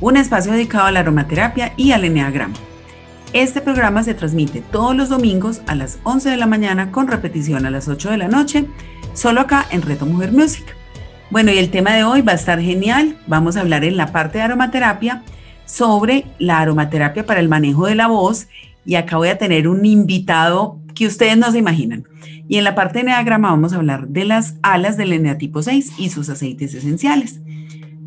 un espacio dedicado a la aromaterapia y al eneagrama. Este programa se transmite todos los domingos a las 11 de la mañana con repetición a las 8 de la noche, solo acá en Reto Mujer Music. Bueno, y el tema de hoy va a estar genial. Vamos a hablar en la parte de aromaterapia sobre la aromaterapia para el manejo de la voz y acá voy a tener un invitado que ustedes no se imaginan. Y en la parte de eneagrama vamos a hablar de las alas del eneatipo 6 y sus aceites esenciales.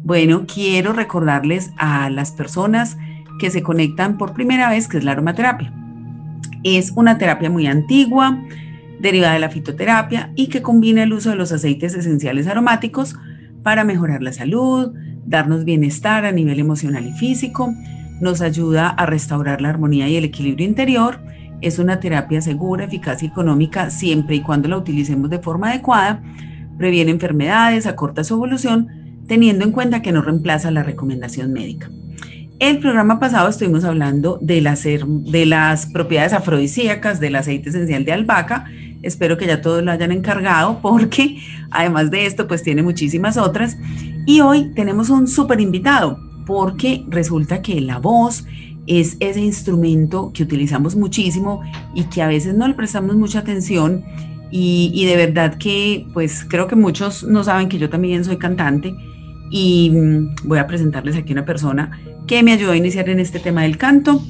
Bueno, quiero recordarles a las personas que se conectan por primera vez que es la aromaterapia. Es una terapia muy antigua, derivada de la fitoterapia y que combina el uso de los aceites esenciales aromáticos para mejorar la salud, darnos bienestar a nivel emocional y físico, nos ayuda a restaurar la armonía y el equilibrio interior. Es una terapia segura, eficaz y económica siempre y cuando la utilicemos de forma adecuada. Previene enfermedades, acorta su evolución teniendo en cuenta que no reemplaza la recomendación médica. El programa pasado estuvimos hablando de las, de las propiedades afrodisíacas del aceite esencial de albahaca. Espero que ya todos lo hayan encargado porque además de esto pues tiene muchísimas otras. Y hoy tenemos un súper invitado porque resulta que la voz es ese instrumento que utilizamos muchísimo y que a veces no le prestamos mucha atención y, y de verdad que pues creo que muchos no saben que yo también soy cantante y mm, voy a presentarles aquí una persona que me ayudó a iniciar en este tema del canto.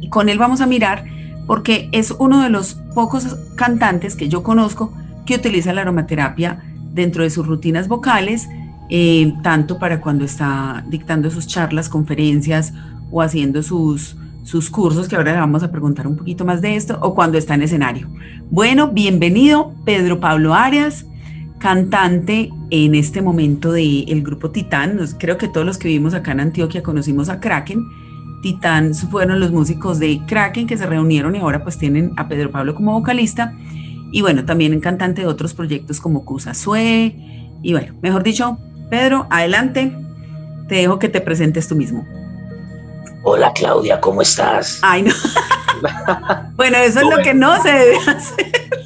Y con él vamos a mirar porque es uno de los pocos cantantes que yo conozco que utiliza la aromaterapia dentro de sus rutinas vocales, eh, tanto para cuando está dictando sus charlas, conferencias o haciendo sus, sus cursos, que ahora le vamos a preguntar un poquito más de esto, o cuando está en escenario. Bueno, bienvenido Pedro Pablo Arias cantante en este momento del grupo Titán. Creo que todos los que vivimos acá en Antioquia conocimos a Kraken. Titán fueron los músicos de Kraken que se reunieron y ahora pues tienen a Pedro Pablo como vocalista. Y bueno, también cantante de otros proyectos como Cusa Sue. Y bueno, mejor dicho, Pedro, adelante. Te dejo que te presentes tú mismo. Hola Claudia, ¿cómo estás? Ay, no. bueno, eso es lo que no se debe hacer.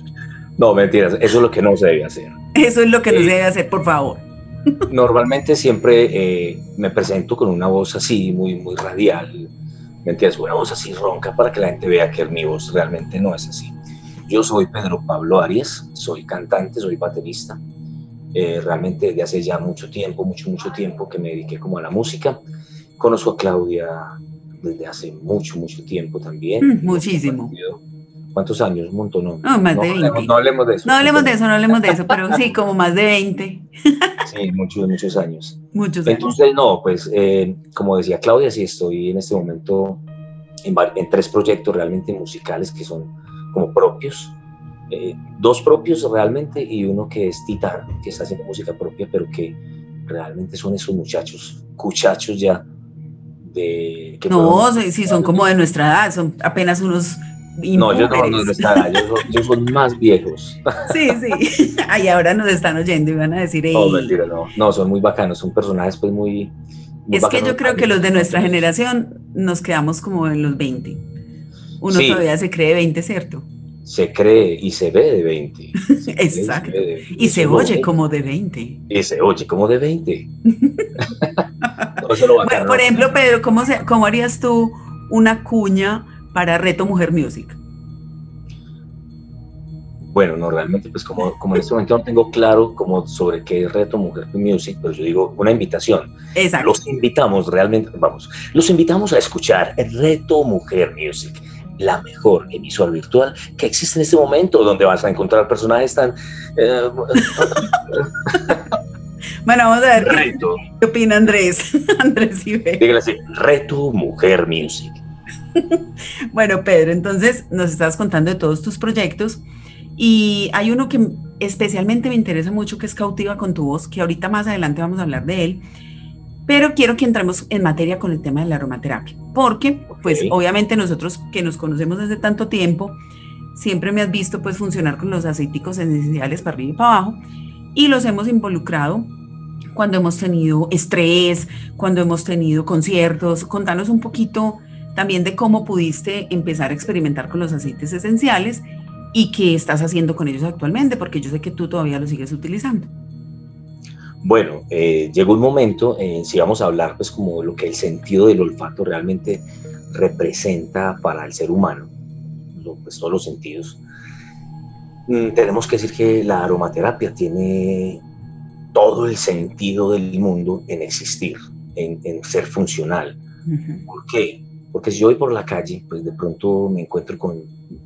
No, mentiras, eso es lo que no se debe hacer. Eso es lo que no se debe hacer, por favor. Normalmente siempre eh, me presento con una voz así, muy, muy radial. Mentiras, una voz así ronca para que la gente vea que mi voz realmente no es así. Yo soy Pedro Pablo Arias, soy cantante, soy baterista. Eh, realmente desde hace ya mucho tiempo, mucho, mucho tiempo que me dediqué como a la música. Conozco a Claudia desde hace mucho, mucho tiempo también. Mm, muchísimo. ¿Cuántos años? Un montón, ¿no? No, más de 20. No, hablemos de eso. No hablemos de eso, no hablemos de eso, pero sí, como más de 20. Sí, muchos, muchos años. Muchos años. Entonces, no, pues, eh, como decía Claudia, sí estoy en este momento en, en, tres proyectos realmente musicales que son como propios. Eh, dos propios realmente y uno que es Titán, que está haciendo música propia, pero que realmente son esos muchachos, cuchachos ya de... Que no, sí, son como de nuestra edad, son apenas unos no, yo no, no están, ellos, son más viejos. Sí, sí. Ahí ahora nos están oyendo y van a decir. No, mentira, no. No, son muy bacanos, son personajes pues muy. es que yo creo que los de nuestra generación nos quedamos como en los 20. Uno todavía se cree 20, ¿cierto? Se cree y se ve de 20. Exacto. y, se, oye como de 20. Y se oye como de 20. bueno, por ejemplo, Pedro, ¿cómo, se, ¿cómo harías tú una cuña? Para Reto Mujer Music? Bueno, no, realmente, pues como, como en este momento no tengo claro como sobre qué es Reto Mujer Music, pero yo digo una invitación. Exacto. Los invitamos realmente, vamos, los invitamos a escuchar Reto Mujer Music, la mejor emisora virtual que existe en este momento, donde vas a encontrar personajes tan... Eh, bueno, vamos a ver Reto. qué opina Andrés. Andrés Dígale así, Reto Mujer Music. bueno, Pedro, entonces nos estás contando de todos tus proyectos y hay uno que especialmente me interesa mucho que es Cautiva con tu voz, que ahorita más adelante vamos a hablar de él. Pero quiero que entremos en materia con el tema de la aromaterapia, porque pues obviamente nosotros que nos conocemos desde tanto tiempo, siempre me has visto pues funcionar con los aceiticos esenciales para arriba y para abajo y los hemos involucrado cuando hemos tenido estrés, cuando hemos tenido conciertos. Contanos un poquito también de cómo pudiste empezar a experimentar con los aceites esenciales y qué estás haciendo con ellos actualmente, porque yo sé que tú todavía los sigues utilizando. Bueno, eh, llegó un momento, eh, si vamos a hablar pues como lo que el sentido del olfato realmente representa para el ser humano, pues todos los sentidos, mm, tenemos que decir que la aromaterapia tiene todo el sentido del mundo en existir, en, ser funcional. ¿Por qué? Porque si yo voy por la calle, pues de pronto me encuentro con,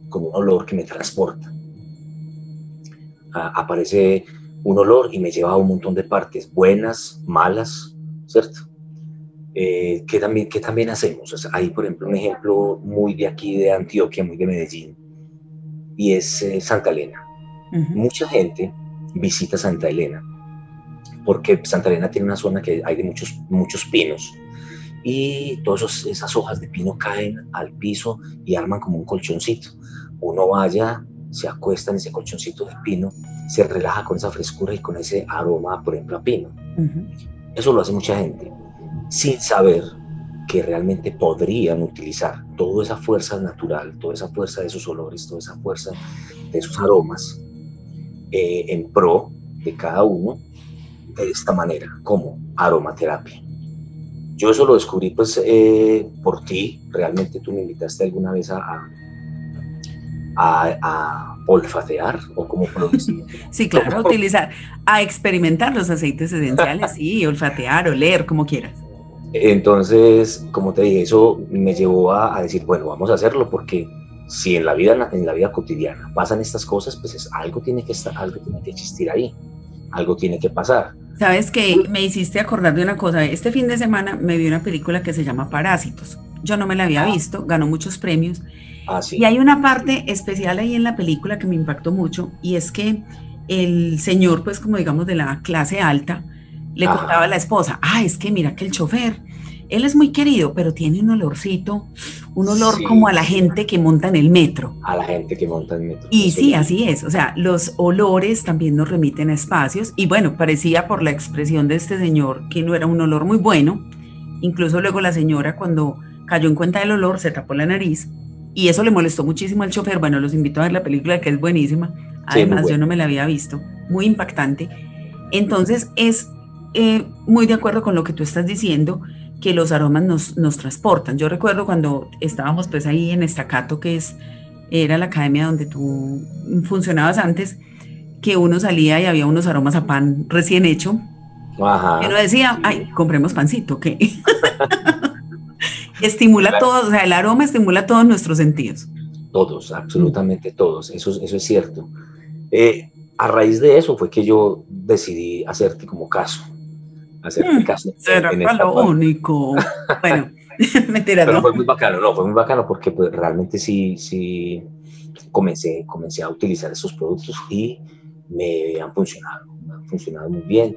con un olor que me transporta. aparece un olor y me lleva a un montón de partes, buenas, malas, ¿cierto? Eh, ¿qué, también, ¿Qué también hacemos? hay, por ejemplo, un ejemplo muy de aquí, de Antioquia, muy de Medellín, y es eh, Santa Elena. Mucha gente visita Santa Elena, porque Santa Elena tiene una zona que hay de muchos, muchos pinos, y todas esas hojas de pino caen al piso y arman como un colchoncito. Uno vaya, se acuesta en ese colchoncito de pino, se relaja con esa frescura y con ese aroma, por ejemplo, a pino. Eso lo hace mucha gente, sin saber que realmente podrían utilizar toda esa fuerza natural, toda esa fuerza de esos olores, toda esa fuerza de esos aromas eh, en pro de cada uno de esta manera, como aromaterapia. Yo eso lo descubrí pues eh, por ti, realmente tú me invitaste alguna vez a, a, olfatear o como decir. Sí, claro, a utilizar, a experimentar los aceites esenciales, sí, olfatear, oler, como quieras. Entonces, como te dije, eso me llevó a, decir, bueno, vamos a hacerlo porque si en la vida en la vida cotidiana pasan estas cosas, pues es, algo tiene que estar, algo tiene que existir ahí, algo tiene que pasar. Sabes que me hiciste acordar de una cosa. Este fin de semana me vi una película que se llama Parásitos. Yo no me la había ah. visto, ganó muchos premios. Ah, y hay una parte especial ahí en la película que me impactó mucho y es que el señor, pues como digamos de la clase alta, le contaba a la esposa, ah, es que mira que el chofer, él es muy querido, pero tiene un olorcito, un olor como a la gente que monta en el metro. A la gente que monta en el metro. Y sí, así es. O sea, los olores también nos remiten a espacios. Y bueno, parecía por la expresión de este señor que no era un olor muy bueno. Incluso luego la señora cuando cayó en cuenta del olor se tapó la nariz y eso le molestó muchísimo al chofer. Bueno, los invito a ver la película que es buenísima. Además, yo no me la había visto. Muy impactante. Entonces, es eh, muy de acuerdo con lo que tú estás diciendo que los aromas nos, nos transportan. Yo recuerdo cuando estábamos pues ahí en Estacato, que es, era la academia donde tú funcionabas antes, que uno salía y había unos aromas a pan recién hecho. Ajá. Que uno decía, ay, compremos pancito, que estimula todo, o sea, el aroma estimula todos nuestros sentidos. Todos, absolutamente todos, eso, eso es cierto. Eh, a raíz de eso fue que yo decidí hacerte como caso hacer caso. Será lo único. Bueno, mentira, Pero fue muy bacano, no, fue muy bacano porque pues, realmente sí, sí comencé, comencé a utilizar esos productos y me han funcionado, me han funcionado muy bien.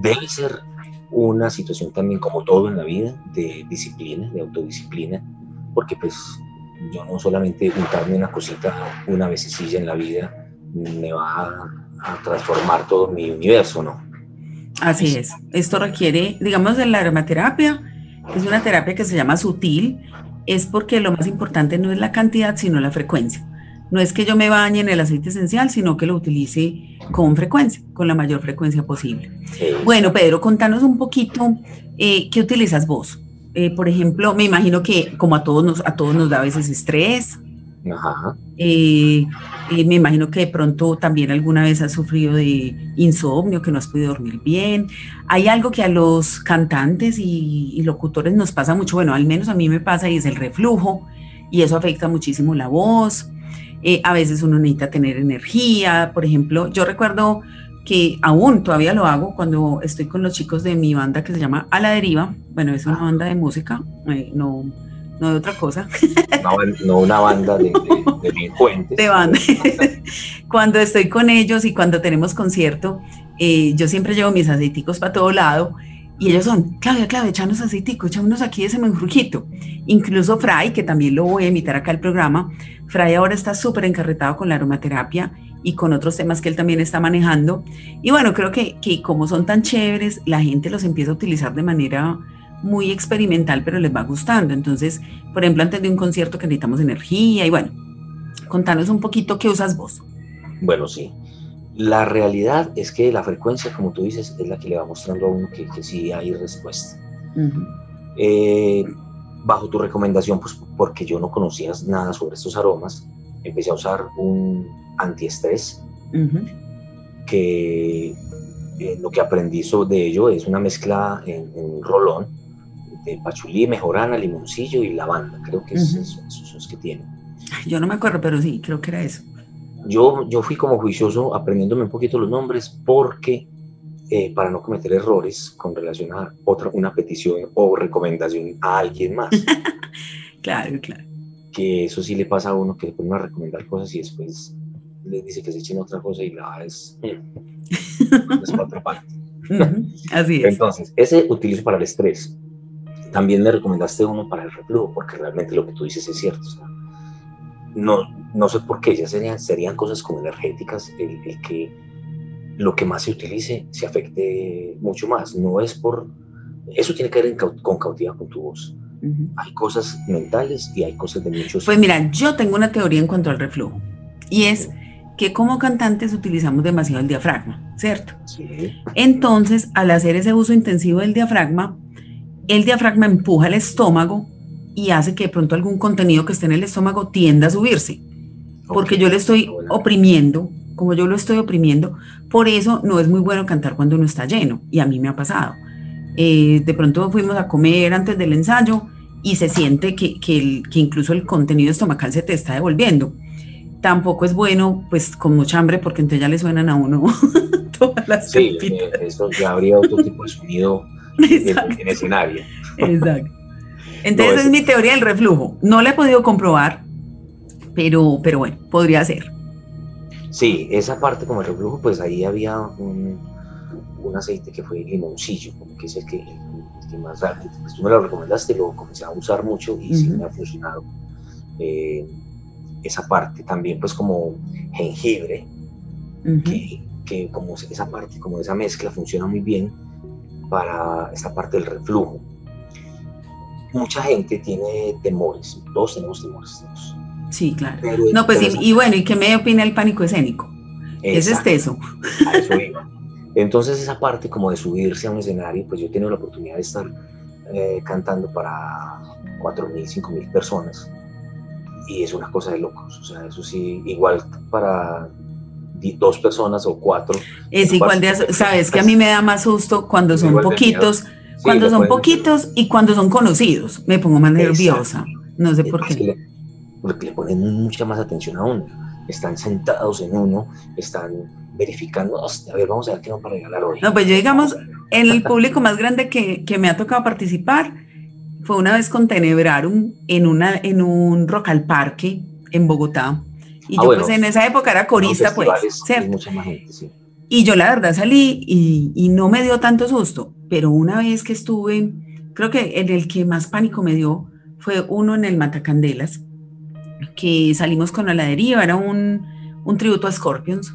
Debe ser una situación también como todo en la vida de disciplina, de autodisciplina, porque pues yo no solamente untarme una cosita una vez en la vida me va a transformar todo mi universo, ¿no? Así es. Esto requiere, digamos, de la aromaterapia, es una terapia que se llama sutil, es porque lo más importante no es la cantidad, sino la frecuencia. No es que yo me bañe en el aceite esencial, sino que lo utilice con frecuencia, con la mayor frecuencia posible. Bueno, Pedro, contanos un poquito eh, qué utilizas vos. Eh, por ejemplo, me imagino que como a todos nos, a todos nos da a veces estrés, Ajá. Eh, y me imagino que de pronto también alguna vez has sufrido de insomnio, que no has podido dormir bien. Hay algo que a los cantantes y, locutores nos pasa mucho, bueno, al menos a mí me pasa y es el reflujo, y eso afecta muchísimo la voz. Eh, a veces uno necesita tener energía, por ejemplo, yo recuerdo que aún todavía lo hago cuando estoy con los chicos de mi banda que se llama A la Deriva, bueno, es una banda de música, eh, no no de otra cosa. No, una banda de, de, delincuentes. De banda. cuando estoy con ellos y cuando tenemos concierto, eh, yo siempre llevo mis aceiticos para todo lado Y ellos son, Claudia, Claudia, echanos aceitico, echámonos aquí ese menjurjito. Incluso Fray, que también lo voy a invitar acá al programa, Fray ahora está súper encarretado con la aromaterapia y con otros temas que él también está manejando. Y bueno, creo que, que como son tan chéveres, la gente los empieza a utilizar de manera muy experimental, pero les va gustando. Entonces, por ejemplo, antes de un concierto que necesitamos energía y bueno, contanos un poquito qué usas vos. Bueno, sí. La realidad es que la frecuencia, como tú dices, es la que le va mostrando a uno que, que sí hay respuesta. Eh, bajo tu recomendación, pues porque yo no conocía nada sobre estos aromas, empecé a usar un antiestrés que eh, lo que aprendí de ello es una mezcla en, rolón de pachulí, mejorana, limoncillo y lavanda. Creo que esos son los que tienen. Yo no me acuerdo, pero sí, creo que era eso. Yo, yo fui como juicioso aprendiéndome un poquito los nombres porque eh, para no cometer errores con relación a otra, una petición o recomendación a alguien más. claro, claro. Que eso sí le pasa a uno que le ponen a recomendar cosas y después le dice que se echen otra cosa y la es, es otra parte. así es. Entonces, ese utilizo para el estrés. También me recomendaste uno para el reflujo, porque realmente lo que tú dices es cierto. no, no sé por qué, ya serían, serían cosas como energéticas el, que lo que más se utilice se afecte mucho más. No es por... Eso tiene que ver con cautividad con tu voz. Hay cosas mentales y hay cosas de muchos... Pues mira, yo tengo una teoría en cuanto al reflujo. Y es que como cantantes utilizamos demasiado el diafragma, ¿cierto? Sí. Entonces, al hacer ese uso intensivo del diafragma, el diafragma empuja el estómago y hace que de pronto algún contenido que esté en el estómago tienda a subirse porque yo le estoy oprimiendo, como yo lo estoy oprimiendo, por eso no es muy bueno cantar cuando uno está lleno, y a mí me ha pasado. Eh, de pronto fuimos a comer antes del ensayo y se siente que, que, incluso el contenido estomacal se te está devolviendo. Tampoco es bueno, pues, con mucha hambre, porque entonces ya le suenan a uno todas las Sí, eh, eso ya habría otro tipo de sonido en, escenario. Exacto. Entonces es mi teoría del reflujo. No la he podido comprobar, pero, pero bueno, podría ser. Sí, esa parte como el reflujo, pues ahí había un, un aceite que fue limoncillo, que es el que, más rápido. Pues tú me lo recomendaste, lo comencé a usar mucho y sí me ha funcionado. Eh, esa parte también, pues como jengibre, que, que, como esa parte, como esa mezcla funciona muy bien para esta parte del reflujo. Mucha gente tiene temores, todos tenemos temores. Todos Sí, claro. no, pues y, bueno, ¿y qué me opina el pánico escénico? Es este eso. A eso iba. Entonces esa parte como de subirse a un escenario, pues yo he tenido la oportunidad de estar eh, cantando para 4.000, 5.000 personas y es una cosa de locos. O sea, eso sí, igual para dos personas o cuatro. Es igual de, sabes que a mí me da más susto cuando son poquitos, cuando son poquitos y cuando son conocidos. Me pongo más nerviosa. No sé por qué porque le ponen mucha más atención a uno. Están sentados en uno, están verificando, a ver, vamos a ver qué vamos a regalar hoy. No, pues yo digamos, en el público más grande que, que me ha tocado participar fue una vez con Tenebrarum en, una, en un Rock al Parque en Bogotá. Y ah, yo pues en esa época era corista, pues, ¿cierto? Mucha más gente, sí. Y yo la verdad salí y, y, no me dio tanto susto, pero una vez que estuve, creo que en el que más pánico me dio fue uno en el Matacandelas, que salimos con la deriva, era un, un tributo a Scorpions.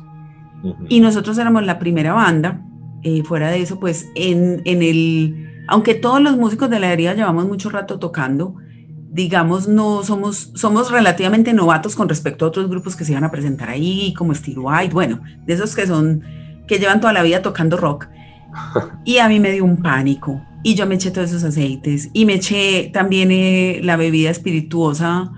Y nosotros éramos la primera banda. Eh, fuera de eso, pues en, en, el, aunque todos los músicos de la deriva llevamos mucho rato tocando, digamos, no somos, somos relativamente novatos con respecto a otros grupos que se iban a presentar ahí, como Steel White, bueno, de esos que son, que llevan toda la vida tocando rock. Y a mí me dio un pánico. Y yo me eché todos esos aceites. Y me eché también eh, la bebida espirituosa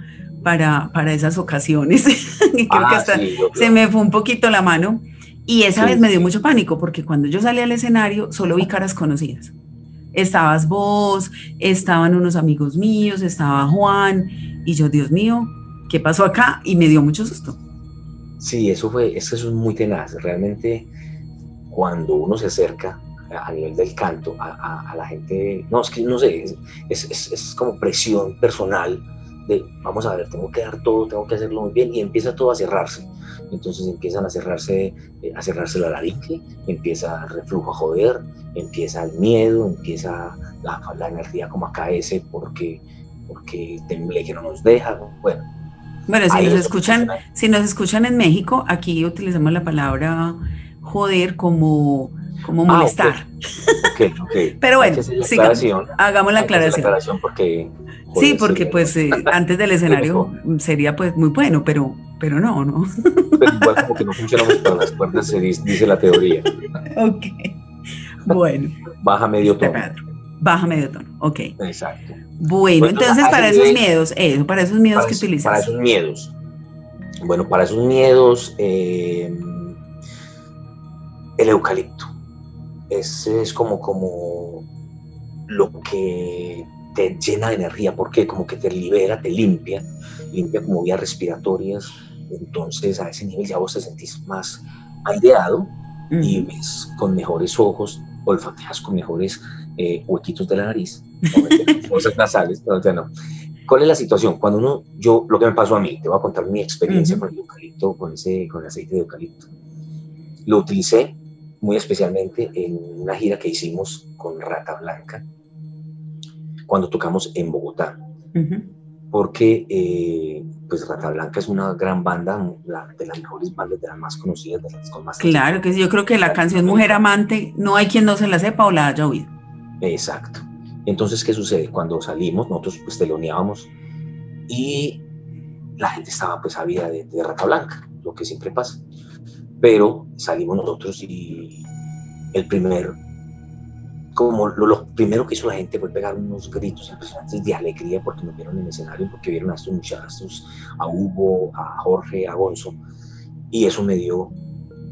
para, para esas ocasiones. creo que ah, hasta se me fue un poquito la mano. Y esa vez me dio mucho pánico porque cuando yo salí al escenario solo vi caras conocidas. Estabas vos, estaban unos amigos míos, estaba Juan y yo, Dios mío, ¿qué pasó acá? Y me dio mucho susto. Sí, eso fue, eso es muy tenaz. Realmente cuando uno se acerca a nivel del canto a, la gente, no, es que no sé, es, es, es como presión personal de, vamos a ver, tengo que dar todo, tengo que hacerlo muy bien, y empieza todo a cerrarse. Entonces empiezan a cerrarse, eh, a cerrarse la laringe, empieza el reflujo a joder, empieza el miedo, empieza la, la energía como a caerse porque, porque temblé que no nos deja, bueno. Bueno, si nos, escuchan, si nos escuchan en México, aquí utilizamos la palabra joder como, como ah, molestar. Pero bueno, hagamos la aclaración. porque, sí, porque pues eh, antes del escenario sería pues muy bueno, pero, pero no, ¿no? Pero igual como que no funcionamos para las cuerdas, se dice, la teoría. ok. Bueno. Baja medio tono. Baja medio tono, ok. Exacto. Bueno, entonces para esos miedos, eso, para esos miedos que utilizas. Para esos miedos. Bueno, para esos miedos, eh, el eucalipto. Ese es como, como lo que te llena de energía, porque como que te libera, te limpia, limpia como vías respiratorias. Entonces a ese nivel ya vos te sentís más aireado y ves con mejores ojos, olfateas con mejores eh, huequitos de la nariz, cosas nasales, no, ya no. ¿Cuál es la situación? Cuando uno, yo, lo que me pasó a mí, te voy a contar mi experiencia con el eucalipto, con, ese, con el aceite de eucalipto. Lo utilicé muy especialmente en una gira que hicimos con Rata Blanca, cuando tocamos en Bogotá. Porque eh, pues Rata Blanca es una gran banda, de las mejores bandas, de las más conocidas, de las con más Claro, que yo creo que la canción Mujer Amante, no hay quien no se la sepa o la haya oído. Exacto. Entonces, ¿qué sucede? Cuando salimos, nosotros pues teloneábamos y la gente estaba pues ávida de, de Rata Blanca, lo que siempre pasa pero salimos nosotros y el primer, como lo, primero que hizo la gente fue pegar unos gritos impresionantes de alegría porque nos vieron en el escenario, porque vieron a estos muchachos, a Hugo, a Jorge, a Gonzo, y eso me dio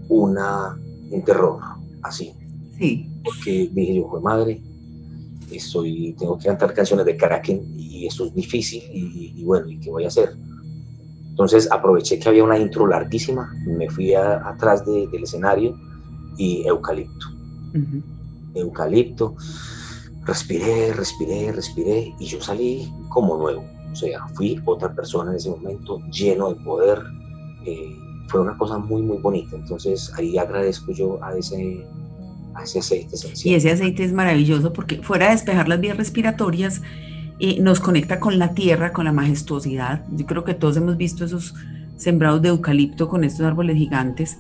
una, un terror, así. Sí. Porque dije yo, fue madre, estoy, tengo que cantar canciones de Kraken y eso es difícil y, y bueno, ¿y qué voy a hacer? Entonces aproveché que había una intro larguísima, me fui atrás del escenario y eucalipto. Eucalipto, respiré, respiré, respiré y yo salí como nuevo. O sea, fui otra persona en ese momento, lleno de poder. Eh, fue una cosa muy, muy bonita. Entonces ahí agradezco yo a ese, a ese aceite esencial. Y ese aceite es maravilloso porque fuera de despejar las vías respiratorias, nos conecta con la tierra, con la majestuosidad. Yo creo que todos hemos visto esos sembrados de eucalipto con estos árboles gigantes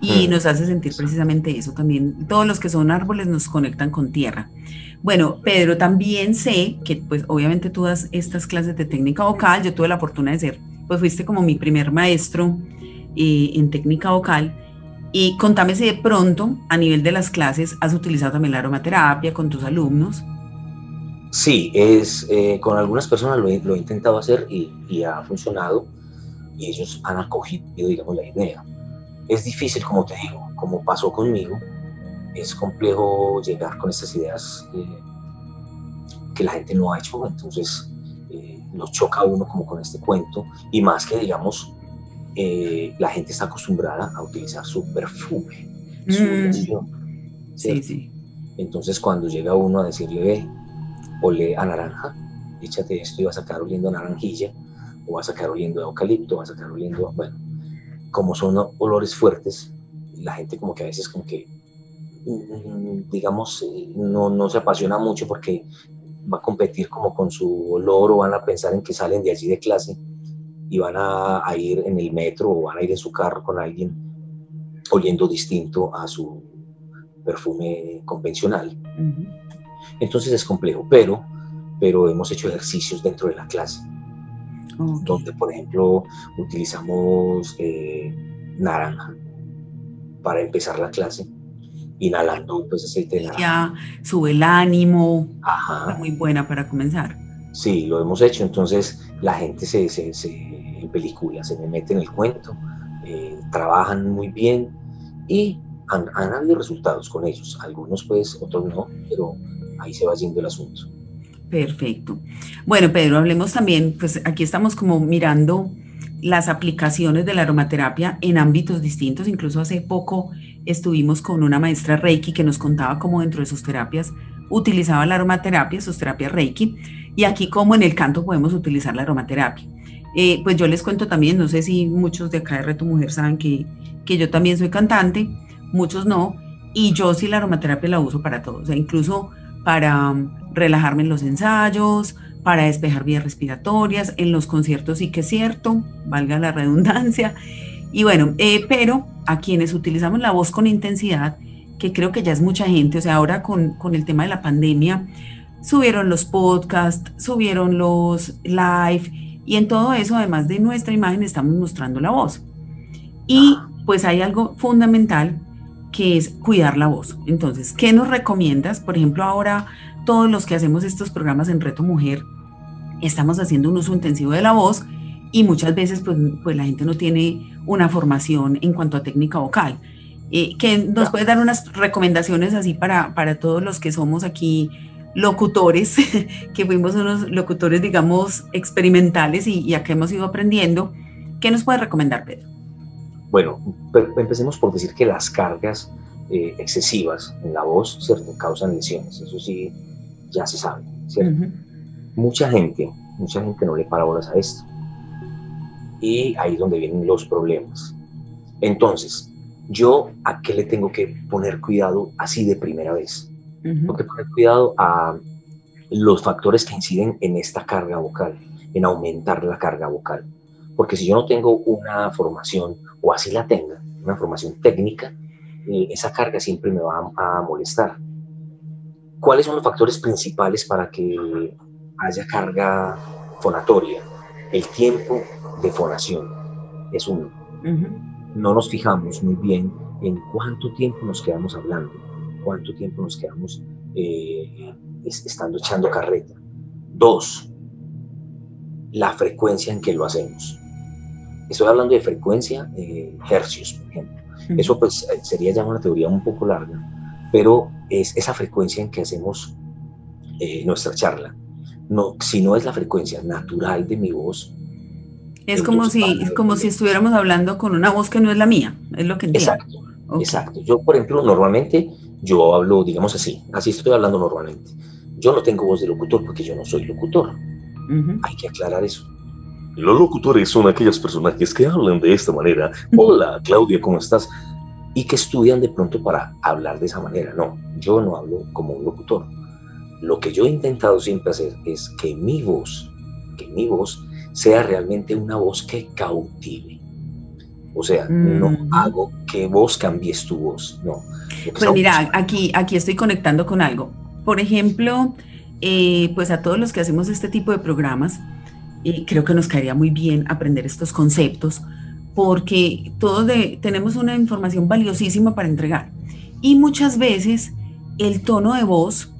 y mm. nos hace sentir precisamente eso también. Todos los que son árboles nos conectan con tierra. Bueno, Pedro, también sé que pues obviamente tú das estas clases de técnica vocal, yo tuve la fortuna de ser, pues fuiste como mi primer maestro eh, en técnica vocal. Y contame si de pronto, a nivel de las clases, has utilizado también la aromaterapia con tus alumnos. Sí, es, eh, con algunas personas lo he, intentado hacer y, ha funcionado y ellos han acogido, digamos, la idea. Es difícil, como te digo, como pasó conmigo, es complejo llegar con estas ideas eh, que la gente no ha hecho, entonces eh, nos choca uno como con este cuento y más que, digamos, la gente está acostumbrada a utilizar su perfume, su mm. Sí, sí. Entonces cuando llega uno a decirle, ve, ole a naranja, échate esto y vas a quedar oliendo a naranjilla, o vas a quedar oliendo a eucalipto, vas a quedar oliendo, a, bueno, como son olores fuertes, la gente como que a veces como que, mm, digamos, eh, no, no se apasiona mucho porque va a competir como con su olor o van a pensar en que salen de allí de clase y van a, ir en el metro o van a ir en su carro con alguien oliendo distinto a su perfume convencional. Entonces es complejo, pero, pero hemos hecho ejercicios dentro de la clase, donde por ejemplo utilizamos eh, naranja para empezar la clase, inhalando pues aceite de naranja. Ya sube el ánimo, Ajá. muy buena para comenzar. Sí, lo hemos hecho, entonces la gente se, se, se en película, se me mete en el cuento, eh, trabajan muy bien y han, han, habido resultados con ellos, algunos pues, otros no, pero ahí se va yendo el asunto. Perfecto. Bueno, Pedro, hablemos también, pues aquí estamos como mirando las aplicaciones de la aromaterapia en ámbitos distintos. Incluso hace poco estuvimos con una maestra Reiki que nos contaba cómo dentro de sus terapias utilizaba la aromaterapia, sus terapias Reiki, y aquí como en el canto podemos utilizar la aromaterapia. Eh, pues yo les cuento también, no sé si muchos de acá de Reto Mujer saben que, que yo también soy cantante, muchos no, y yo sí la aromaterapia la uso para todo, o sea, incluso para um, relajarme en los ensayos, para despejar vías respiratorias, en los conciertos sí que es cierto, valga la redundancia. Y bueno, eh, pero a quienes utilizamos la voz con intensidad, que creo que ya es mucha gente, o sea, ahora con, con el tema de la pandemia, subieron los podcasts, subieron los live, y en todo eso, además de nuestra imagen, estamos mostrando la voz. Y pues hay algo fundamental que es cuidar la voz. Entonces, ¿qué nos recomiendas? Por ejemplo, ahora todos los que hacemos estos programas en Reto Mujer, estamos haciendo un uso intensivo de la voz y muchas veces pues, pues la gente no tiene una formación en cuanto a técnica vocal. Eh, que nos puede dar unas recomendaciones así para, para todos los que somos aquí locutores, que fuimos unos locutores, digamos, experimentales y, y acá hemos ido aprendiendo. ¿Qué nos puede recomendar, Pedro? Bueno, empecemos por decir que las cargas eh, excesivas en la voz, ¿cierto? Causan lesiones, eso sí, ya se sabe, ¿cierto? Mucha gente, mucha gente no le para bolas a esto. Y ahí es donde vienen los problemas. Entonces, yo a qué le tengo que poner cuidado así de primera vez? Tengo que poner cuidado a los factores que inciden en esta carga vocal, en aumentar la carga vocal. Porque si yo no tengo una formación, o así la tenga, una formación técnica, eh, esa carga siempre me va a, molestar. ¿Cuáles son los factores principales para que haya carga fonatoria? El tiempo de fonación es uno. No nos fijamos muy bien en cuánto tiempo nos quedamos hablando, cuánto tiempo nos quedamos eh, estando echando carreta. Dos, la frecuencia en que lo hacemos. Estoy hablando de frecuencia, eh, hercios, por ejemplo. Eso pues eh, sería ya una teoría un poco larga, pero es esa frecuencia en que hacemos eh, nuestra charla. No, si no es la frecuencia natural de mi voz. Es como si, como si estuviéramos hablando con una voz que no es la mía, es lo que entiendo. Exacto, exacto. Yo, por ejemplo, normalmente yo hablo, digamos así, así estoy hablando normalmente. Yo no tengo voz de locutor porque yo no soy locutor. Hay que aclarar eso. Los locutores son aquellos personajes que hablan de esta manera. Hola, Claudia, ¿cómo estás? Y que estudian de pronto para hablar de esa manera. No, yo no hablo como un locutor. Lo que yo he intentado siempre hacer es que mi voz, que mi voz sea realmente una voz que cautive. O sea, no mm. hago que vos cambies tu voz, no. Pues mira, aquí, aquí estoy conectando con algo. Por ejemplo, eh, pues a todos los que hacemos este tipo de programas, y creo que nos caería muy bien aprender estos conceptos porque todos tenemos una información valiosísima para entregar. Y muchas veces el tono de voz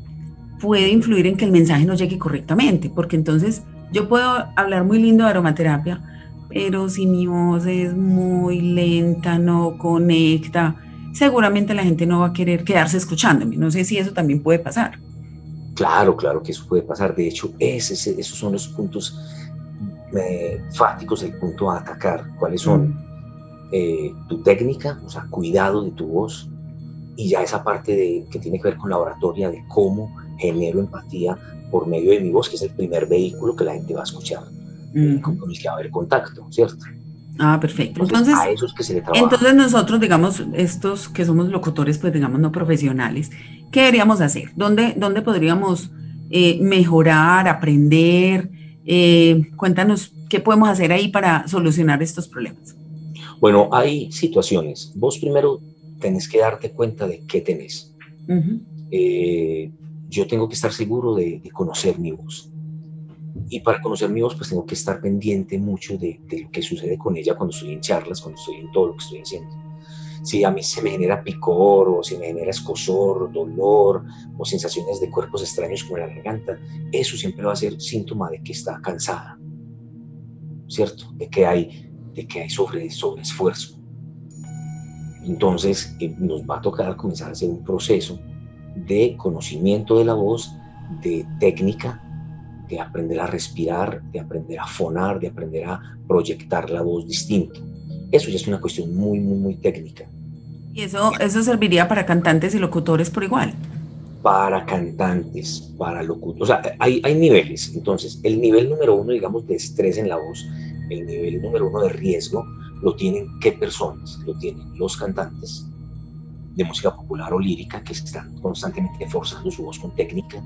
puede influir en que el mensaje no llegue correctamente, porque entonces yo puedo hablar muy lindo de aromaterapia, pero si mi voz es muy lenta, no conecta, seguramente la gente no va a querer quedarse escuchándome. No sé si eso también puede pasar. Claro, claro que eso puede pasar. De hecho, ese, esos son los puntos eh, fácticos el punto a atacar, cuáles son mm. eh, tu técnica, o sea, cuidado de tu voz, y ya esa parte de, que tiene que ver con la oratoria, de cómo genero empatía por medio de mi voz, que es el primer vehículo que la gente va a escuchar, eh, con, el que va a haber contacto, ¿cierto? Ah, perfecto. Entonces, a esos que se le entonces nosotros, digamos, estos que somos locutores, pues digamos, no profesionales, ¿qué deberíamos hacer? ¿Dónde, dónde podríamos mejorar, aprender? Eh, cuéntanos qué podemos hacer ahí para solucionar estos problemas. Bueno, hay situaciones. Vos primero tenés que darte cuenta de qué tenés. Eh, yo tengo que estar seguro de, conocer mi voz. Y para conocer mi voz, pues tengo que estar pendiente mucho de, de, lo que sucede con ella cuando estoy en charlas, cuando estoy en todo lo que estoy haciendo si a mí se me genera picor o si me genera escosor, dolor o sensaciones de cuerpos extraños como la garganta, eso siempre va a ser síntoma de que está cansada, ¿cierto? De que hay, de que hay sobre, sobre esfuerzo. Entonces eh, nos va a tocar comenzar a hacer un proceso de conocimiento de la voz, de técnica, de aprender a respirar, de aprender a fonar, de aprender a proyectar la voz distinto. Eso ya es una cuestión muy, muy, muy técnica. ¿Y eso, eso serviría para cantantes y locutores por igual? para cantantes, para locutores. O sea, hay, hay niveles. Entonces, el nivel número uno, digamos, de estrés en la voz, el nivel número uno de riesgo, lo tienen qué personas? Lo tienen los cantantes de música popular o lírica que están constantemente forzando su voz con técnica,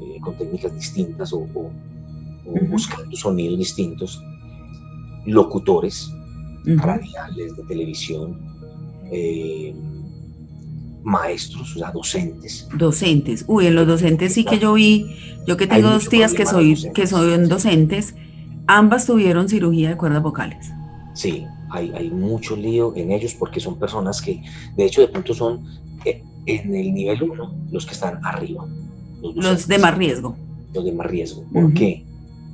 eh, con técnicas distintas o, buscando sonidos distintos, locutores radiales de televisión, eh, maestros, o sea, docentes. Docentes. Uy, en los docentes sí que yo vi, yo que tengo dos tías que soy, que son docentes, ambas tuvieron cirugía de cuerdas vocales. Sí, hay, hay mucho lío en ellos porque son personas que, de hecho, de pronto son eh, en el nivel 1 los que están arriba. Los, de más riesgo. Los de más riesgo. ¿Por qué?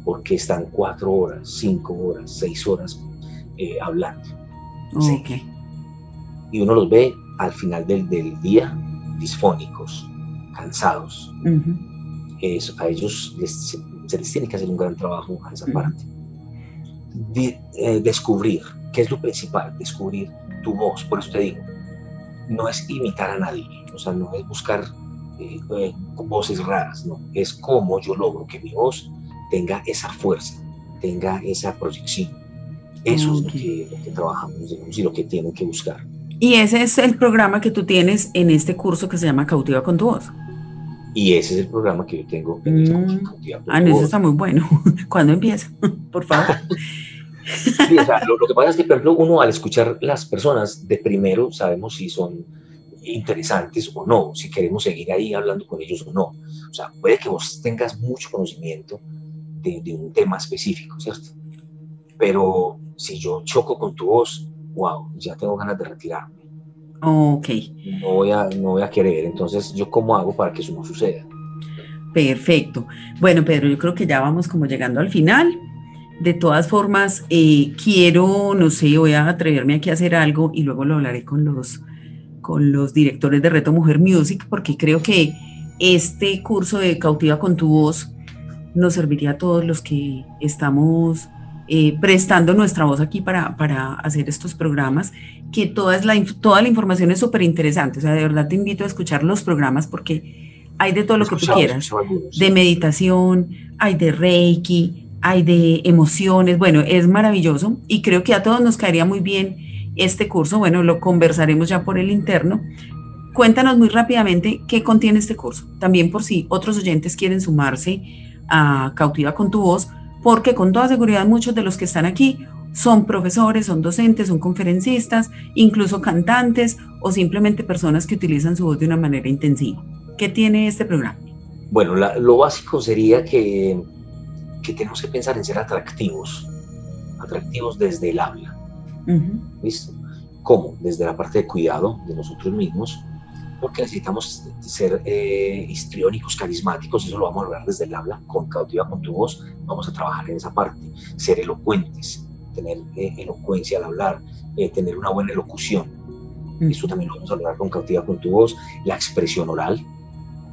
Porque están cuatro horas, cinco horas, seis horas eh, hablando. Ok. Y uno los ve al final del, del día disfónicos, cansados. a ellos se les tiene que hacer un gran trabajo a esa parte. Eh, descubrir, ¿qué es lo principal? Descubrir tu voz. Por eso te digo, no es imitar a nadie, o sea, no es buscar eh, eh, voces raras, no, es cómo yo logro que mi voz tenga esa fuerza, tenga esa proyección. Eso es lo que, lo que trabajamos digamos, y lo que tienen que buscar. Y ese es el programa que tú tienes en este curso que se llama Cautiva con tu voz. Y ese es el programa que yo tengo en este mm. Cautiva con Ah, no, eso está muy bueno. ¿Cuándo empieza? Por favor. sí, o sea, lo, que pasa es que, por ejemplo, uno al escuchar las personas de primero sabemos si son interesantes o no, si queremos seguir ahí hablando con ellos o no. O sea, puede que vos tengas mucho conocimiento de, de un tema específico, ¿cierto? Pero si yo choco con tu voz, wow, ya tengo ganas de retirarme. Ok. No voy a, no voy a querer. Entonces, ¿yo cómo hago para que eso no suceda? Perfecto. Bueno, Pedro, yo creo que ya vamos como llegando al final. De todas formas, eh, quiero, no sé, voy a atreverme aquí a hacer algo y luego lo hablaré con los, con los directores de Reto Mujer Music, porque creo que este curso de Cautiva con tu voz nos serviría a todos los que estamos eh, prestando nuestra voz aquí para, para, hacer estos programas, que toda, es la, toda la información es súper interesante. O sea, de verdad te invito a escuchar los programas porque hay de todo lo que tú quieras. De meditación, hay de Reiki, hay de emociones. Bueno, es maravilloso y creo que a todos nos caería muy bien este curso. Bueno, lo conversaremos ya por el interno. Cuéntanos muy rápidamente qué contiene este curso. También por si otros oyentes quieren sumarse a Cautiva con tu voz porque con toda seguridad muchos de los que están aquí son profesores, son docentes, son conferencistas, incluso cantantes o simplemente personas que utilizan su voz de una manera intensiva. ¿Qué tiene este programa? Bueno, lo básico sería que, que, tenemos que pensar en ser atractivos, atractivos desde el habla. ¿Listo? ¿Cómo? Desde la parte de cuidado de nosotros mismos, porque necesitamos ser eh, histriónicos, carismáticos, eso lo vamos a lograr desde el habla, con cautiva con tu voz, vamos a trabajar en esa parte, ser elocuentes, tener eh, elocuencia al hablar, eh, tener una buena elocución, mm. eso también lo vamos a lograr con cautiva con tu voz, la expresión oral,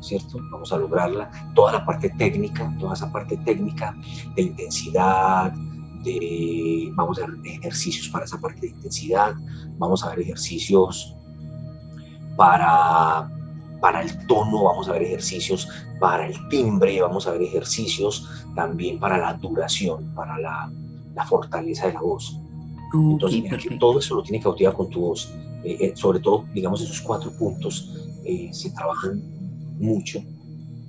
¿cierto? Vamos a lograrla, toda la parte técnica, toda esa parte técnica de intensidad, de, vamos a ver ejercicios para esa parte de intensidad, vamos a ver ejercicios para, para el tono, vamos a ver ejercicios para el timbre, vamos a ver ejercicios también para la duración, para la, la fortaleza de la voz. Entonces, todo eso lo tiene que cautivar con tu voz. Eh, eh, sobre todo, digamos, esos cuatro puntos eh, se trabajan mucho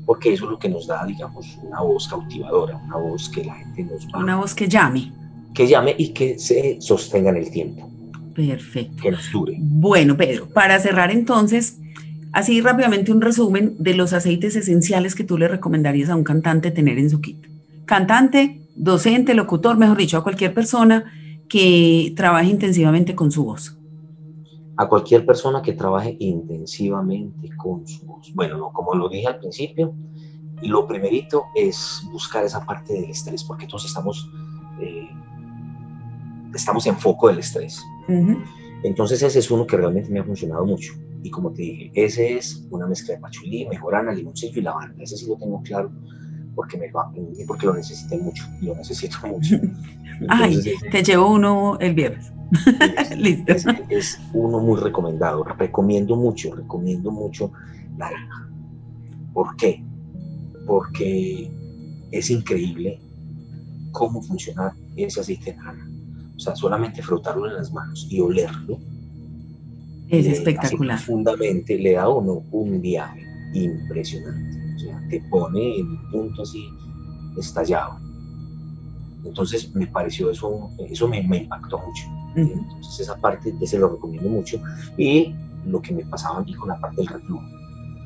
porque eso es lo que nos da, digamos, una voz cautivadora, una voz que la gente nos va... Una voz que llame. Que llame y que se sostenga en el tiempo. Perfecto. Que dure. Bueno, Pedro, para cerrar entonces, así rápidamente un resumen de los aceites esenciales que tú le recomendarías a un cantante tener en su kit. Cantante, docente, locutor, mejor dicho, a cualquier persona que trabaje intensivamente con su voz. A cualquier persona que trabaje intensivamente con su voz. Bueno, no, como lo dije al principio, lo primerito es buscar esa parte del estrés, porque todos estamos, eh, estamos en foco del estrés. Entonces ese es uno que realmente me ha funcionado mucho. Y como te dije, ese es una mezcla de pachulí, mejorana, limoncillo y lavanda. Ese sí lo tengo claro porque me aprendí, porque lo necesité mucho, lo necesito mucho. Ay, te llevo uno el viernes. Listo. Es, uno muy recomendado. Recomiendo mucho, recomiendo mucho naranja. ¿Por qué? Porque es increíble cómo funciona ese aceite de naranja. O sea, solamente frotarlo en las manos y olerlo. Es espectacular. Profundamente le da uno un viaje impresionante. O sea, te pone en un punto así estallado. Entonces me pareció eso, eso me, impactó mucho. Entonces esa parte se lo recomiendo mucho. Y lo que me pasaba a mí con la parte del reflujo.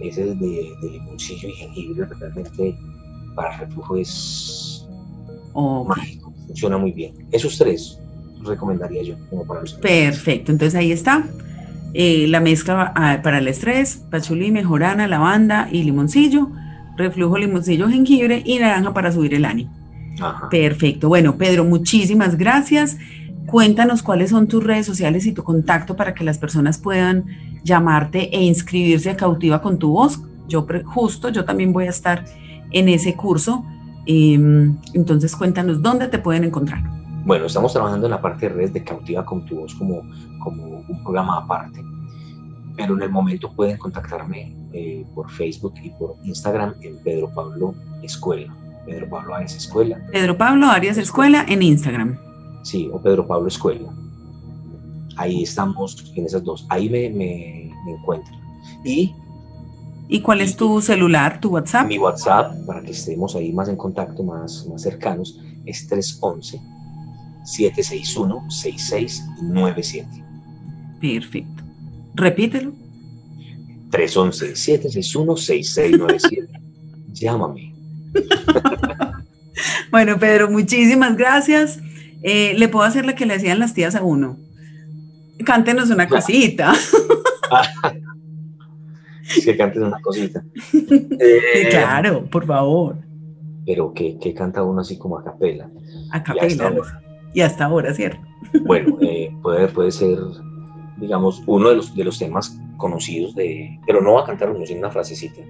Ese de, de limoncillo y jengibre realmente para reflujo es mágico, funciona muy bien. Esos tres recomendaría yo como para los Perfecto, entonces ahí está. Eh, la mezcla ah, para el estrés, pachulí, mejorana, lavanda y limoncillo, reflujo, limoncillo, jengibre y naranja para subir el ánimo. Perfecto. Bueno, Pedro, muchísimas gracias. Cuéntanos cuáles son tus redes sociales y tu contacto para que las personas puedan llamarte e inscribirse a Cautiva con tu voz. Yo justo, yo también voy a estar en ese curso. Em, entonces cuéntanos dónde te pueden encontrar. Bueno, estamos trabajando en la parte de redes de Cautiva con tu voz como, como un programa aparte, pero en el momento pueden contactarme eh, por Facebook y por Instagram en Pedro Pablo Escuela. Pedro Pablo Arias Escuela. Pedro Pablo Arias Escuela en Instagram. Sí, o Pedro Pablo Escuela. Ahí estamos en esas dos. Ahí me, me, me encuentran. Y ¿Y cuál es tu celular, tu WhatsApp? Mi WhatsApp, para que estemos ahí más en contacto, más, más cercanos, es 311-761-6697. Perfecto. Repítelo. 311-761-6697. Llámame. bueno, Pedro, muchísimas gracias. Eh, ¿Le puedo hacer la que le hacían las tías a uno? Cántenos una cosita. que cantes una cosita. Eh, claro, por favor. Pero que, canta uno así como a capela. A capela. Y hasta ahora, ¿cierto? Bueno, eh, puede, puede ser, digamos, uno de los, de los temas conocidos de... Pero no va a cantar uno, sino una frasecita.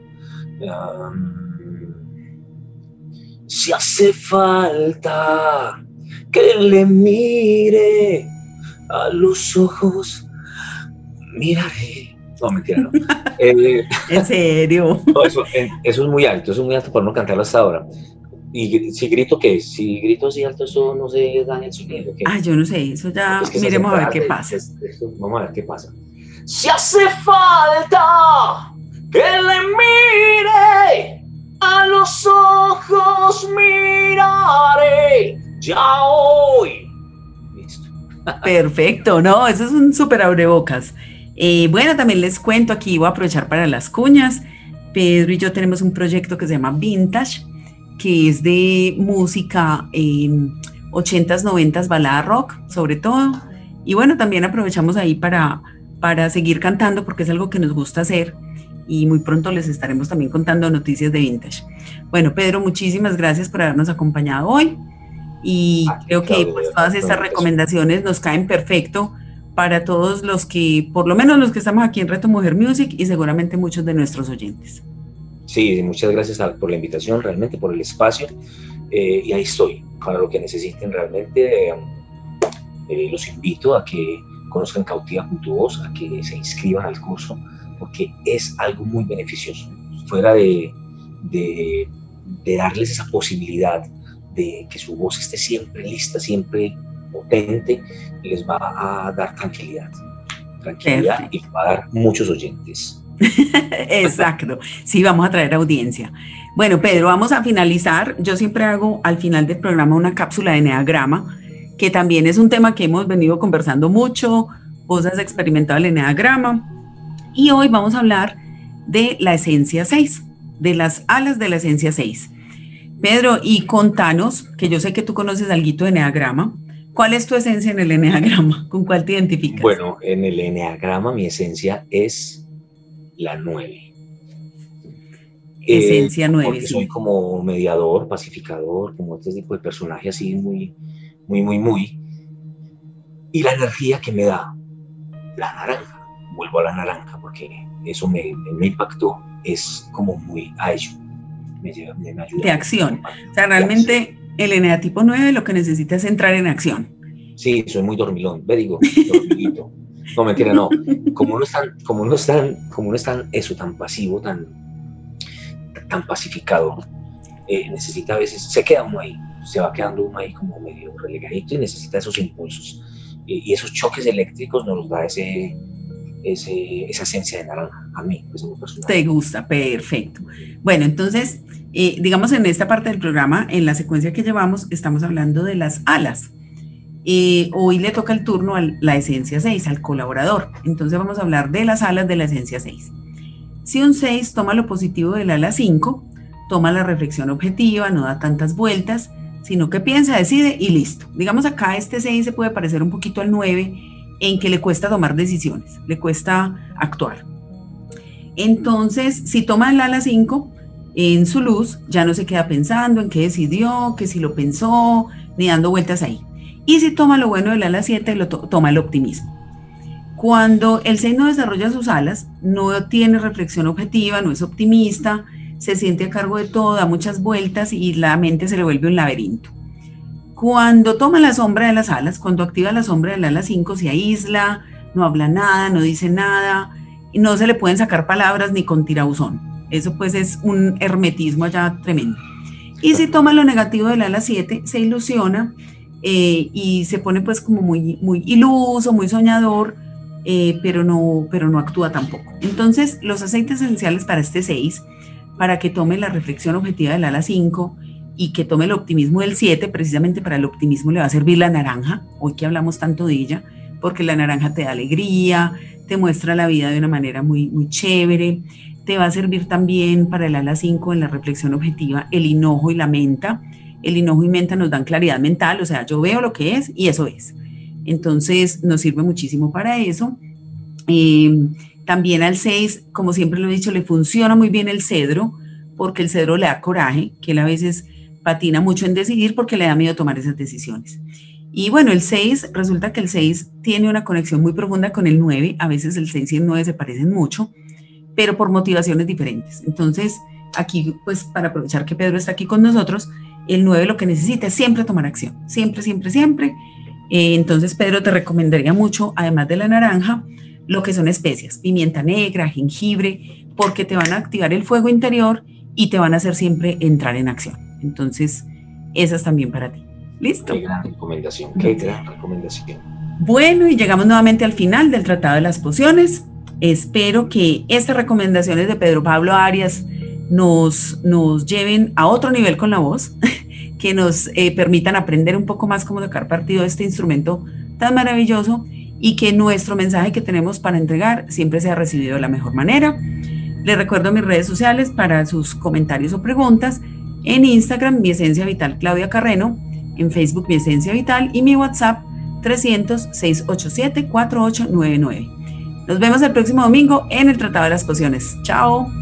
si hace falta que le mire a los ojos, miraré no, mentira, no. Eh, ¿En serio? eso, es muy alto, eso es muy alto para no cantarlo hasta ahora. Y si grito, ¿qué? Si grito así alto, eso no se daña el sonido. Ah, yo no sé, eso ya miremos a ver qué pasa. vamos a ver qué pasa. Si hace falta que le mire a los ojos, miraré ya hoy. Listo. Perfecto, no, eso es un súper abrebocas. Eh, bueno, también les cuento aquí, voy a aprovechar para las cuñas. Pedro y yo tenemos un proyecto que se llama Vintage, que es de música en 80s, 90s, balada rock, sobre todo. Y bueno, también aprovechamos ahí para, para seguir cantando porque es algo que nos gusta hacer y muy pronto les estaremos también contando noticias de Vintage. Bueno, Pedro, muchísimas gracias por habernos acompañado hoy y creo que pues, todas estas recomendaciones nos caen perfecto para todos los que, por lo menos los que estamos aquí en Reto Mujer Music y seguramente muchos de nuestros oyentes. Sí, muchas gracias por la invitación, realmente por el espacio. Eh, y ahí estoy, para lo que necesiten realmente. Eh, eh, los invito a que conozcan Cautiva a que se inscriban al curso, porque es algo muy beneficioso. Fuera de, de, de darles esa posibilidad de que su voz esté siempre lista, siempre potente, les va a dar tranquilidad. Tranquilidad y va a dar muchos oyentes. Exacto, sí, vamos a traer audiencia. Bueno, Pedro, vamos a finalizar. Yo siempre hago al final del programa una cápsula de Enneagrama, que también es un tema que hemos venido conversando mucho. Vos has experimentado el Enneagrama. Y hoy vamos a hablar de la esencia 6, de las alas de la esencia 6. Pedro, y contanos, que yo sé que tú conoces algo de Enneagrama, ¿Cuál es tu esencia en el eneagrama? ¿Con cuál te identificas? Bueno, en el eneagrama mi esencia es la 9. Esencia 9. Eh, porque soy como mediador, pacificador, como este tipo de personaje así muy, muy, muy, muy. Y la energía que me da la naranja, vuelvo a la naranja porque eso me, me impactó, es como muy a ello. Me, me ayuda. De acción. O sea, realmente el eneatipo 9 lo que necesita es entrar en acción. Sí, soy muy dormilón, ve digo, dormilito. No, mentira, no. Como uno es tan, como uno es tan, como uno es tan, eso, tan pasivo, tan, tan pacificador, eh, necesita a veces, se queda uno ahí, se va quedando uno ahí como medio relegadito y necesita esos impulsos. y esos choques eléctricos nos los da ese, esa esencia de naranja, a mí, pues Te gusta, perfecto. Bueno, entonces, eh, digamos en esta parte del programa, en la secuencia que llevamos, estamos hablando de las alas. Hoy le toca el turno a la esencia 6, al colaborador. Entonces vamos a hablar de las alas de la esencia 6. Si un 6 toma lo positivo del ala 5, toma la reflexión objetiva, no da tantas vueltas, sino que piensa, decide y listo. Digamos acá este 6 se puede parecer un poquito al 9 en que le cuesta tomar decisiones, le cuesta actuar. Entonces, si toma el ala 5 en su luz, ya no se queda pensando en qué decidió, que si lo pensó, ni dando vueltas ahí. Y si toma lo bueno del ala 7, lo toma el optimismo. Cuando el 6 no desarrolla sus alas, no tiene reflexión objetiva, no es optimista, se siente a cargo de todo, da muchas vueltas y la mente se le vuelve un laberinto. Cuando toma la sombra de las alas, cuando activa la sombra del ala 5, se aísla, no habla nada, no dice nada, y no se le pueden sacar palabras ni con tirabuzón. Eso pues es un hermetismo allá tremendo. Y si toma lo negativo del ala 7, se ilusiona eh, y se pone pues como muy, muy iluso, muy soñador, eh, pero, no, pero no actúa tampoco. Entonces, los aceites esenciales para este 6, para que tome la reflexión objetiva del ala 5, y que tome el optimismo del 7, precisamente para el optimismo le va a servir la naranja, hoy que hablamos tanto de ella, porque la naranja te da alegría, te muestra la vida de una manera muy, muy chévere, te va a servir también para el ala 5 en la reflexión objetiva el hinojo y la menta. El hinojo y menta nos dan claridad mental, o sea, yo veo lo que es y eso es. Entonces nos sirve muchísimo para eso. Eh, también al 6, como siempre lo he dicho, le funciona muy bien el cedro, porque el cedro le da coraje, que él a veces patina mucho en decidir porque le da miedo tomar esas decisiones. Y bueno, el 6, resulta que el 6 tiene una conexión muy profunda con el 9, a veces el 6 y el 9 se parecen mucho, pero por motivaciones diferentes. Entonces, aquí, pues para aprovechar que Pedro está aquí con nosotros, el 9 lo que necesita es siempre tomar acción, siempre, siempre, siempre. Eh, entonces, Pedro te recomendaría mucho, además de la naranja, lo que son especias, pimienta negra, jengibre, porque te van a activar el fuego interior y te van a hacer siempre entrar en acción. Entonces, esa es también para ti. ¿Listo? Qué gran recomendación, qué gran recomendación. Bueno, y llegamos nuevamente al final del Tratado de las Pociones. Espero que estas recomendaciones de Pedro Pablo Arias nos, nos lleven a otro nivel con la voz, que nos eh, permitan aprender un poco más cómo sacar partido de este instrumento tan maravilloso y que nuestro mensaje que tenemos para entregar siempre sea recibido de la mejor manera. Les recuerdo mis redes sociales para sus comentarios o preguntas en Instagram, mi esencia vital Claudia Carreno, en Facebook, mi esencia vital y mi WhatsApp 300-687-4899. Nos vemos el próximo domingo en el Tratado de las Pociones. Chao.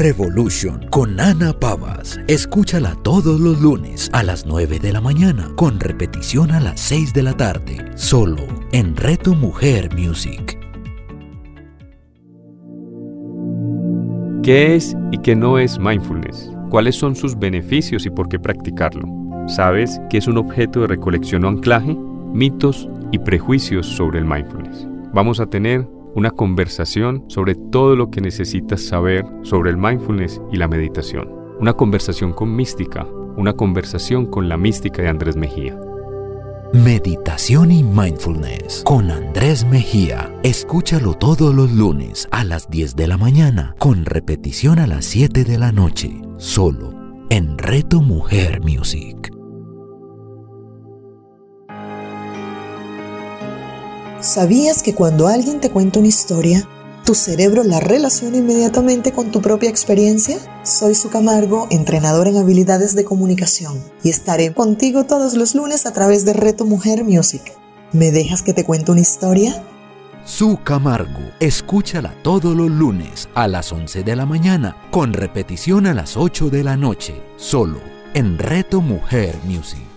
Revolution con Ana Pavas. Escúchala todos los lunes a las 9 de la mañana, con repetición a las 6 de la tarde, solo en Reto Mujer Music. ¿Qué es y qué no es mindfulness? ¿Cuáles son sus beneficios y por qué practicarlo? ¿Sabes qué es un objeto de recolección o anclaje? Mitos y prejuicios sobre el mindfulness. Vamos a tener una conversación sobre todo lo que necesitas saber sobre el mindfulness y la meditación. Una conversación con mística, una conversación con la mística de Andrés Mejía. Meditación y Mindfulness con Andrés Mejía. Escúchalo todos los lunes a las 10 de la mañana, con repetición a las 7 de la noche, solo en Reto Mujer Music. ¿Sabías que cuando alguien te cuenta una historia, tu cerebro la relaciona inmediatamente con tu propia experiencia? Soy Su Camargo, entrenador en habilidades de comunicación, y estaré contigo todos los lunes a través de Reto Mujer Music. ¿Me dejas que te cuente una historia? Su Camargo. Escúchala todos los lunes a las 11 de la mañana, con repetición a las 8 de la noche, solo en Reto Mujer Music.